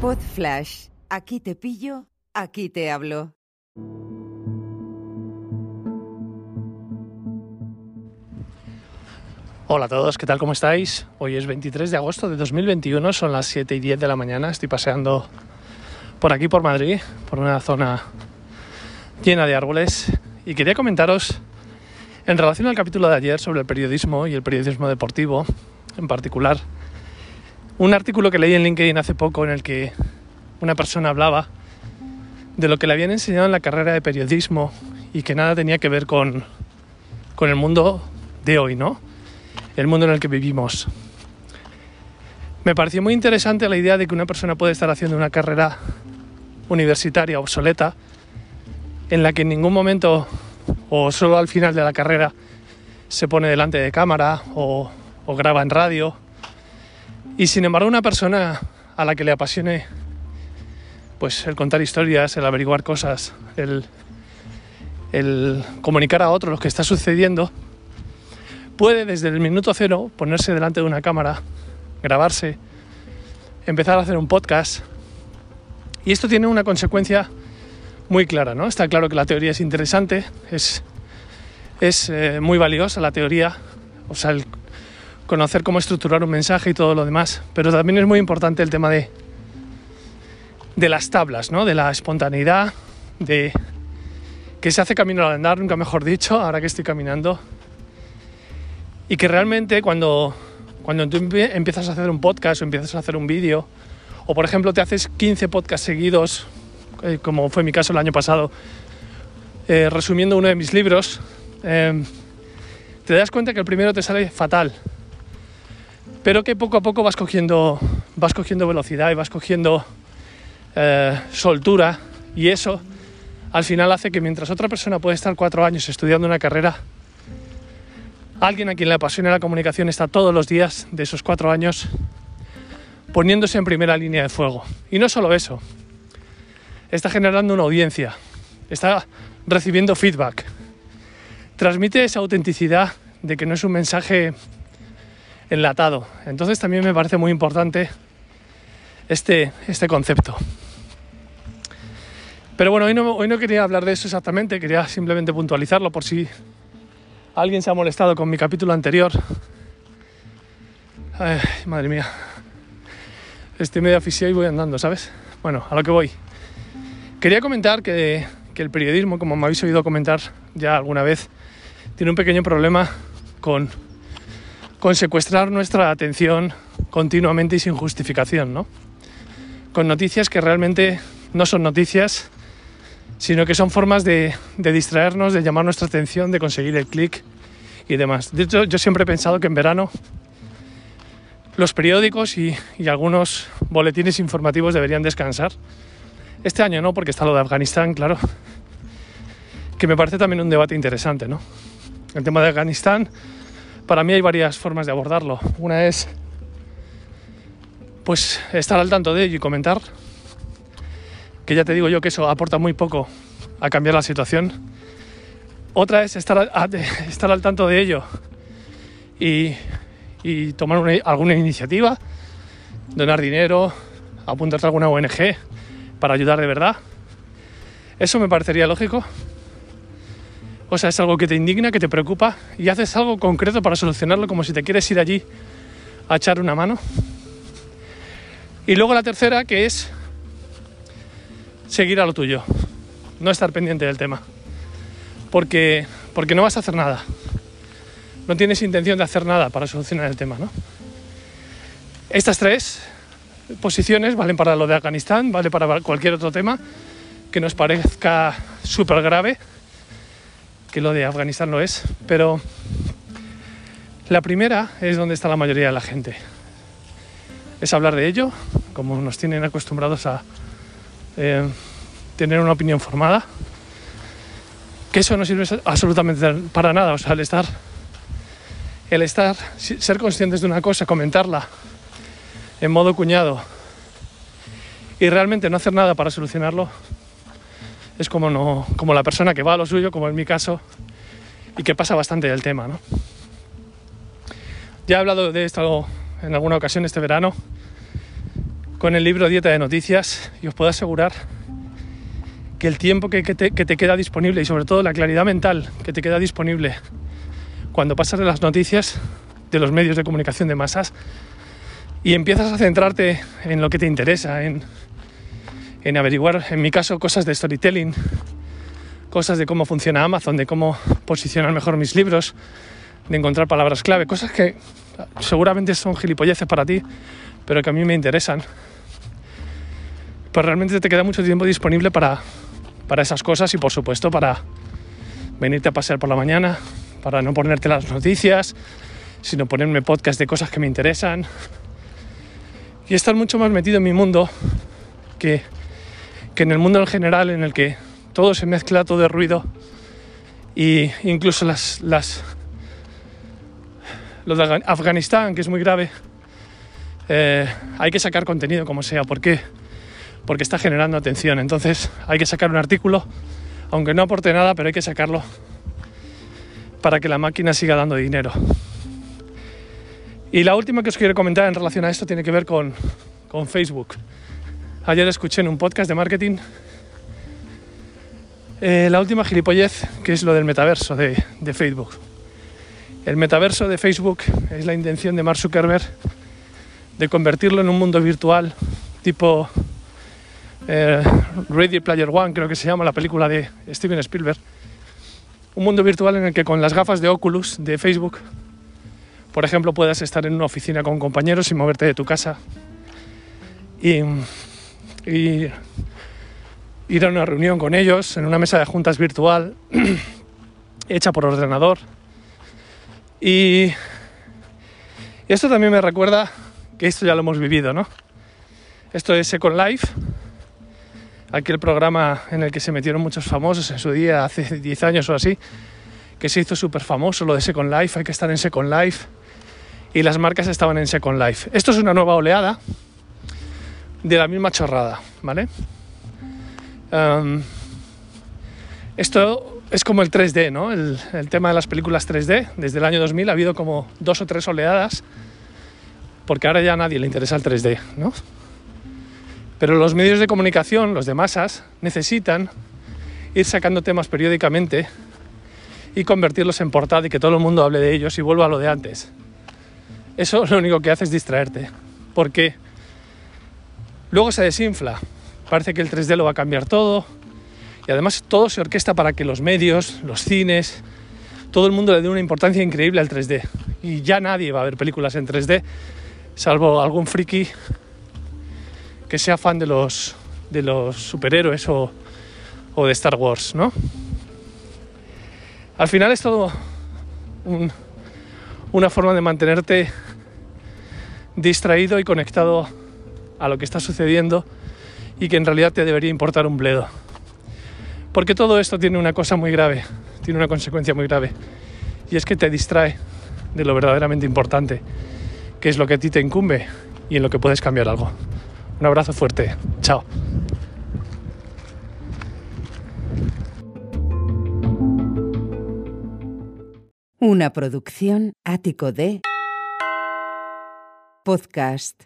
Pod Flash. Aquí te pillo, aquí te hablo. Hola a todos, ¿qué tal? ¿Cómo estáis? Hoy es 23 de agosto de 2021, son las 7 y 10 de la mañana. Estoy paseando por aquí, por Madrid, por una zona llena de árboles. Y quería comentaros, en relación al capítulo de ayer sobre el periodismo y el periodismo deportivo en particular, un artículo que leí en LinkedIn hace poco en el que una persona hablaba de lo que le habían enseñado en la carrera de periodismo y que nada tenía que ver con, con el mundo de hoy, ¿no? El mundo en el que vivimos. Me pareció muy interesante la idea de que una persona puede estar haciendo una carrera universitaria obsoleta en la que en ningún momento o solo al final de la carrera se pone delante de cámara o, o graba en radio. Y sin embargo una persona a la que le apasione pues el contar historias, el averiguar cosas, el, comunicar a otros lo que está sucediendo, puede desde el minuto cero ponerse delante de una cámara, grabarse, empezar a hacer un podcast. Y esto tiene una consecuencia muy clara, ¿no? Está claro que la teoría es interesante, es, es eh, muy valiosa la teoría, o sea, el conocer cómo estructurar un mensaje y todo lo demás, pero también es muy importante el tema de, de las tablas, ¿no? De la espontaneidad, de que se hace camino al andar, nunca mejor dicho, ahora que estoy caminando, y que realmente cuando, cuando tú empiezas a hacer un podcast o empiezas a hacer un vídeo, o por ejemplo te haces 15 podcasts seguidos, eh, como fue mi caso el año pasado, eh, resumiendo uno de mis libros, eh, te das cuenta que el primero te sale fatal, pero que poco a poco vas cogiendo, vas cogiendo velocidad y vas cogiendo soltura, y eso al final hace que mientras otra persona puede estar cuatro años estudiando una carrera, alguien a quien le apasiona la comunicación está todos los días de esos cuatro años poniéndose en primera línea de fuego. Y no solo eso, está generando una audiencia, está recibiendo feedback, transmite esa autenticidad de que no es un mensaje enlatado. Entonces también me parece muy importante este, este concepto. Pero bueno, hoy no, hoy no quería hablar de eso exactamente, quería simplemente puntualizarlo por si alguien se ha molestado con mi capítulo anterior. Ay, madre mía. Estoy medio aficionado y voy andando, ¿sabes? Bueno, a lo que voy. Quería comentar que, que, el periodismo, como me habéis oído comentar ya alguna vez, tiene un pequeño problema con, con secuestrar nuestra atención continuamente y sin justificación, ¿no? Con noticias que realmente no son noticias, sino que son formas de, distraernos, de llamar nuestra atención, de conseguir el clic y demás. De hecho, yo siempre he pensado que en verano los periódicos y, algunos boletines informativos deberían descansar. Este año no, porque está lo de Afganistán, claro, que me parece también un debate interesante, ¿no? El tema de Afganistán, para mí hay varias formas de abordarlo. Una es, pues, estar al tanto de ello y comentar, que ya te digo yo que eso aporta muy poco a cambiar la situación. Otra es estar, estar al tanto de ello y, tomar una, alguna iniciativa, donar dinero, apuntarte a alguna ONG para ayudar de verdad. Eso me parecería lógico. O sea, es algo que te indigna, que te preocupa y haces algo concreto para solucionarlo como si te quieres ir allí a echar una mano. Y luego la tercera, que es seguir a lo tuyo, no estar pendiente del tema. Porque, porque no vas a hacer nada. No tienes intención de hacer nada para solucionar el tema, ¿no? Estas tres posiciones valen para lo de Afganistán, vale para cualquier otro tema que nos parezca súper grave, que lo de Afganistán lo es, pero la primera es donde está la mayoría de la gente. Es hablar de ello, como nos tienen acostumbrados a eh, tener una opinión formada, que eso no sirve absolutamente para nada, o sea, el estar, el estar, ser conscientes de una cosa, comentarla en modo cuñado y realmente no hacer nada para solucionarlo, es como, no, como la persona que va a lo suyo, como en mi caso, y que pasa bastante del tema, ¿no? Ya he hablado de esto en alguna ocasión este verano, con el libro Dieta de Noticias y os puedo asegurar que el tiempo que, te, que, te, queda disponible y sobre todo la claridad mental que te queda disponible cuando pasas de las noticias de los medios de comunicación de masas y empiezas a centrarte en lo que te interesa, en, en averiguar, en mi caso, cosas de storytelling, cosas de cómo funciona Amazon, de cómo posicionar mejor mis libros, de encontrar palabras clave, cosas que seguramente son gilipolleces para ti, pero que a mí me interesan. Pues realmente te queda mucho tiempo disponible para, para esas cosas y por supuesto para venirte a pasear por la mañana, para no ponerte las noticias, sino ponerme podcast de cosas que me interesan y estar mucho más metido en mi mundo que, que en el mundo en general en el que todo se mezcla, todo de ruido y incluso las, las lo de Afganistán, que es muy grave, eh, hay que sacar contenido como sea. ¿Por qué? porque está generando atención. Entonces hay que sacar un artículo, aunque no aporte nada, pero hay que sacarlo para que la máquina siga dando dinero. Y la última que os quiero comentar en relación a esto tiene que ver con, con Facebook. Ayer escuché en un podcast de marketing eh, la última gilipollez, que es lo del metaverso de, Facebook. El metaverso de Facebook es la intención de Mark Zuckerberg de convertirlo en un mundo virtual tipo eh, Ready Player One, creo que se llama la película de Steven Spielberg. Un mundo virtual en el que con las gafas de Oculus de Facebook, por ejemplo, puedas estar en una oficina con compañeros y moverte de tu casa y, y ir a una reunión con ellos en una mesa de juntas virtual hecha por ordenador. Y, esto también me recuerda que esto ya lo hemos vivido, ¿no? Esto es Second Life, aquel programa en el que se metieron muchos famosos en su día, hace 10 años o así, que se hizo súper famoso, lo de Second Life, hay que estar en Second Life, y las marcas estaban en Second Life. Esto es una nueva oleada de la misma chorrada, ¿vale? Um, esto es como el 3D, ¿no? El, el, tema de las películas 3D. Desde el año 2000 ha habido como dos o tres oleadas, porque ahora ya a nadie le interesa el 3D, ¿no? Pero los medios de comunicación, los de masas, necesitan ir sacando temas periódicamente y convertirlos en portada y que todo el mundo hable de ellos y vuelva a lo de antes. Eso lo único que hace es distraerte, porque luego se desinfla. Parece que el 3D lo va a cambiar todo y además todo se orquesta para que los medios, los cines, todo el mundo le dé una importancia increíble al 3D. Y ya nadie va a ver películas en 3D, salvo algún friki que sea fan de los, de los superhéroes o, o de Star Wars, ¿no? Al final es todo un, una forma de mantenerte distraído y conectado a lo que está sucediendo y que en realidad te debería importar un bledo. Porque todo esto tiene una cosa muy grave, tiene una consecuencia muy grave, y es que te distrae de lo verdaderamente importante, que es lo que a ti te incumbe y en lo que puedes cambiar algo. Un abrazo fuerte. Chao. Una producción ático de podcast